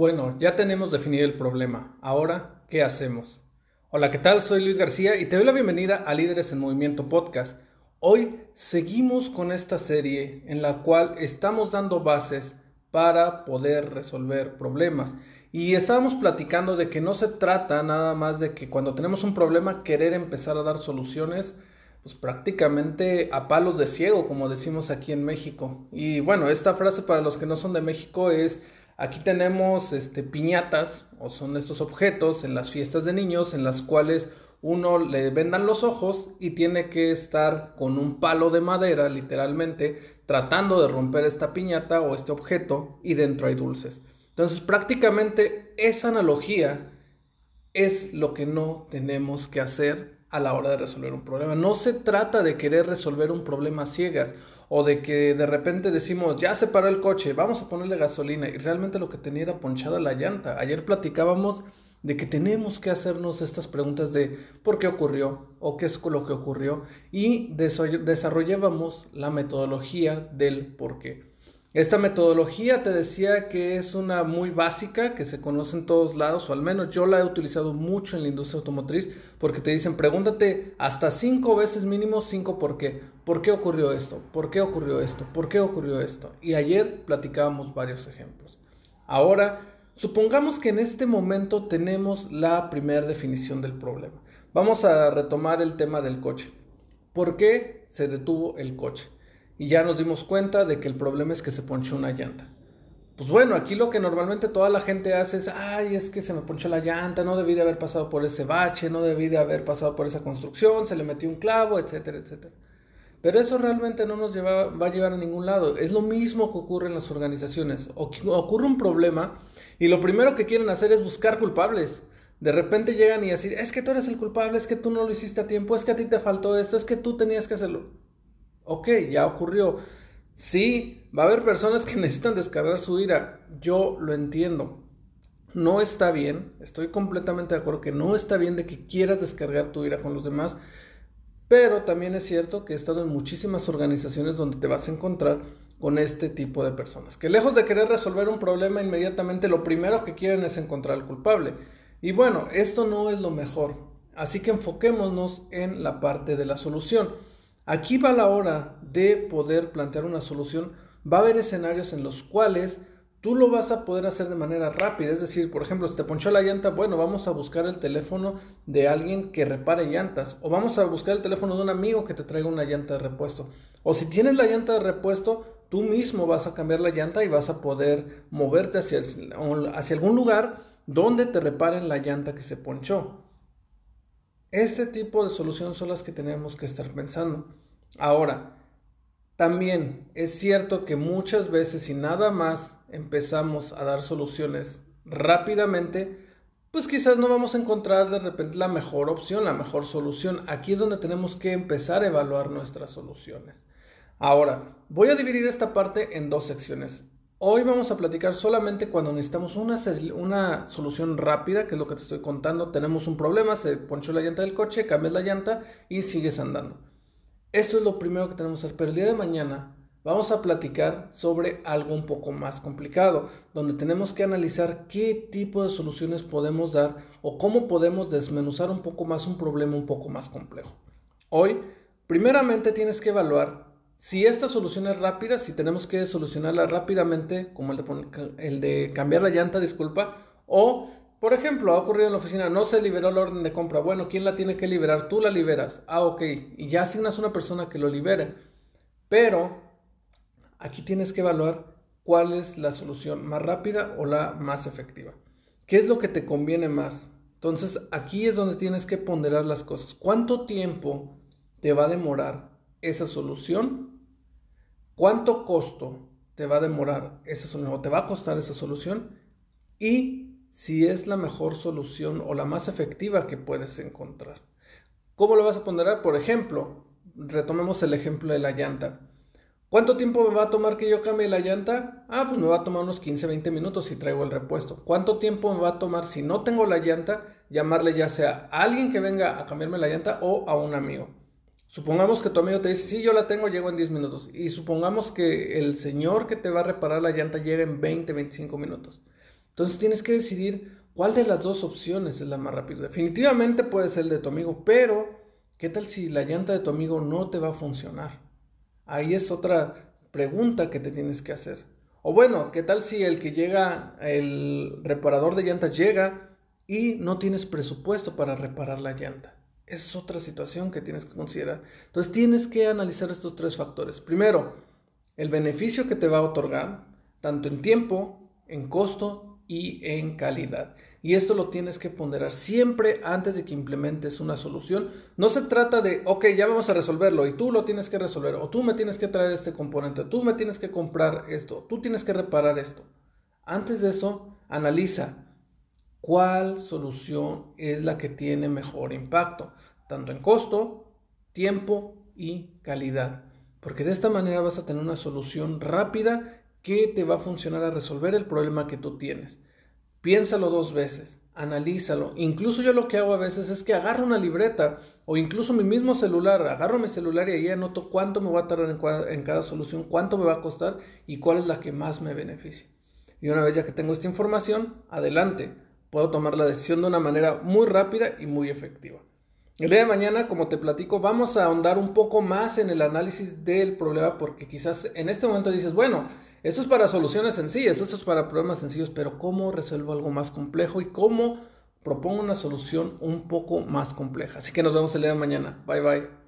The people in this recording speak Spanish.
Bueno, ya tenemos definido el problema. Ahora, ¿qué hacemos? Hola, ¿qué tal? Soy Luis García y te doy la bienvenida a Líderes en Movimiento Podcast. Hoy seguimos con esta serie en la cual estamos dando bases para poder resolver problemas. Y estábamos platicando de que no se trata nada más de que cuando tenemos un problema querer empezar a dar soluciones, pues prácticamente a palos de ciego, como decimos aquí en México. Y bueno, esta frase para los que no son de México es, aquí tenemos este, piñatas, o son estos objetos en las fiestas de niños en las cuales uno le vendan los ojos y tiene que estar con un palo de madera, literalmente, tratando de romper esta piñata o este objeto y dentro hay dulces. Entonces, prácticamente esa analogía es lo que no tenemos que hacer a la hora de resolver un problema. No se trata de querer resolver un problema ciegas o de que de repente decimos, ya se paró el coche, vamos a ponerle gasolina y realmente lo que tenía era ponchada la llanta. Ayer platicábamos de que tenemos que hacernos estas preguntas de por qué ocurrió o qué es lo que ocurrió y desarrollábamos la metodología del por qué. Esta metodología te decía que es una muy básica, que se conoce en todos lados, o al menos yo la he utilizado mucho en la industria automotriz, porque te dicen, pregúntate hasta cinco veces mínimo cinco por qué. ¿Por qué ocurrió esto? ¿Por qué ocurrió esto? ¿Por qué ocurrió esto? Y ayer platicábamos varios ejemplos. Ahora Supongamos que en este momento tenemos la primera definición del problema. Vamos a retomar el tema del coche. ¿Por qué se detuvo el coche? Y ya nos dimos cuenta de que el problema es que se ponchó una llanta. Pues bueno, aquí lo que normalmente toda la gente hace es, ay, es que se me ponchó la llanta, no debí de haber pasado por ese bache, no debí de haber pasado por esa construcción, se le metió un clavo, etcétera, etcétera. Pero eso realmente no nos va a llevar a ningún lado. Es lo mismo que ocurre en las organizaciones. ocurre un problema y lo primero que quieren hacer es buscar culpables. De repente llegan y decir, es que tú eres el culpable, es que tú no lo hiciste a tiempo, es que a ti te faltó esto, es que tú tenías que hacerlo. Ok, ya ocurrió. Sí, va a haber personas que necesitan descargar su ira. Yo lo entiendo. No está bien, estoy completamente de acuerdo que no está bien de que quieras descargar tu ira con los demás, pero también es cierto que he estado en muchísimas organizaciones donde te vas a encontrar con este tipo de personas, que lejos de querer resolver un problema inmediatamente, lo primero que quieren es encontrar al culpable. Y bueno, esto no es lo mejor, así que enfoquémonos en la parte de la solución. Aquí va la hora de poder plantear una solución. Va a haber escenarios en los cuales tú lo vas a poder hacer de manera rápida. Es decir, por ejemplo, si te ponchó la llanta, bueno, vamos a buscar el teléfono de alguien que repare llantas. O vamos a buscar el teléfono de un amigo que te traiga una llanta de repuesto. O si tienes la llanta de repuesto, tú mismo vas a cambiar la llanta y vas a poder moverte hacia, hacia algún lugar donde te reparen la llanta que se ponchó. Este tipo de soluciones son las que tenemos que estar pensando. Ahora, también es cierto que muchas veces si nada más empezamos a dar soluciones rápidamente, pues quizás no vamos a encontrar de repente la mejor opción, la mejor solución. Aquí es donde tenemos que empezar a evaluar nuestras soluciones. Ahora, voy a dividir esta parte en dos secciones. Hoy vamos a platicar solamente cuando necesitamos una, una, solución rápida, que es lo que te estoy contando. Tenemos un problema, se ponchó la llanta del coche, cambias la llanta y sigues andando. Esto es lo primero que tenemos que hacer, pero el día de mañana vamos a platicar sobre algo un poco más complicado, donde tenemos que analizar qué tipo de soluciones podemos dar o cómo podemos desmenuzar un poco más un problema un poco más complejo. Hoy, primeramente tienes que evaluar si esta solución es rápida, si tenemos que solucionarla rápidamente, como el de, el de cambiar la llanta, disculpa, o por ejemplo, ha ocurrido en la oficina, no se liberó la orden de compra. Bueno, ¿quién la tiene que liberar? Tú la liberas. Ah, ok. Y ya asignas una persona que lo libere. Pero aquí tienes que evaluar cuál es la solución más rápida o la más efectiva. ¿Qué es lo que te conviene más? Entonces aquí es donde tienes que ponderar las cosas. ¿Cuánto tiempo te va a demorar esa solución? ¿Cuánto costo te va a demorar esa solución o te va a costar esa solución? Y si es la mejor solución o la más efectiva que puedes encontrar. ¿Cómo lo vas a ponderar? Por ejemplo, retomemos el ejemplo de la llanta. ¿Cuánto tiempo me va a tomar que yo cambie la llanta? Ah, pues me va a tomar unos 15, 20 minutos si traigo el repuesto. ¿Cuánto tiempo me va a tomar si no tengo la llanta? Llamarle ya sea a alguien que venga a cambiarme la llanta o a un amigo. Supongamos que tu amigo te dice, sí, yo la tengo, llego en 10 minutos. Y supongamos que el señor que te va a reparar la llanta llega en 20, 25 minutos. Entonces tienes que decidir cuál de las dos opciones es la más rápida. Definitivamente puede ser el de tu amigo, pero ¿qué tal si la llanta de tu amigo no te va a funcionar? Ahí es otra pregunta que te tienes que hacer. O bueno, ¿qué tal si el que llega, el reparador de llantas llega y no tienes presupuesto para reparar la llanta? Es otra situación que tienes que considerar. Entonces tienes que analizar estos tres factores. Primero, el beneficio que te va a otorgar, tanto en tiempo, en costo y en calidad. Y esto lo tienes que ponderar siempre antes de que implementes una solución. No se trata de, ok, ya vamos a resolverlo y tú lo tienes que resolver, o tú me tienes que traer este componente, tú me tienes que comprar esto, tú tienes que reparar esto. Antes de eso, analiza cuál solución es la que tiene mejor impacto, tanto en costo, tiempo y calidad. Porque de esta manera vas a tener una solución rápida que te va a funcionar a resolver el problema que tú tienes. Piénsalo dos veces, analízalo. Incluso yo lo que hago a veces es que agarro una libreta o incluso mi mismo celular, agarro mi celular y ahí anoto cuánto me va a tardar en cada, solución, cuánto me va a costar y cuál es la que más me beneficia. Y una vez ya que tengo esta información, adelante, puedo tomar la decisión de una manera muy rápida y muy efectiva. El día de mañana, como te platico, vamos a ahondar un poco más en el análisis del problema porque quizás en este momento dices, bueno, esto es para soluciones sencillas, esto es para problemas sencillos, pero ¿cómo resuelvo algo más complejo y cómo propongo una solución un poco más compleja? Así que nos vemos el día de mañana. Bye bye.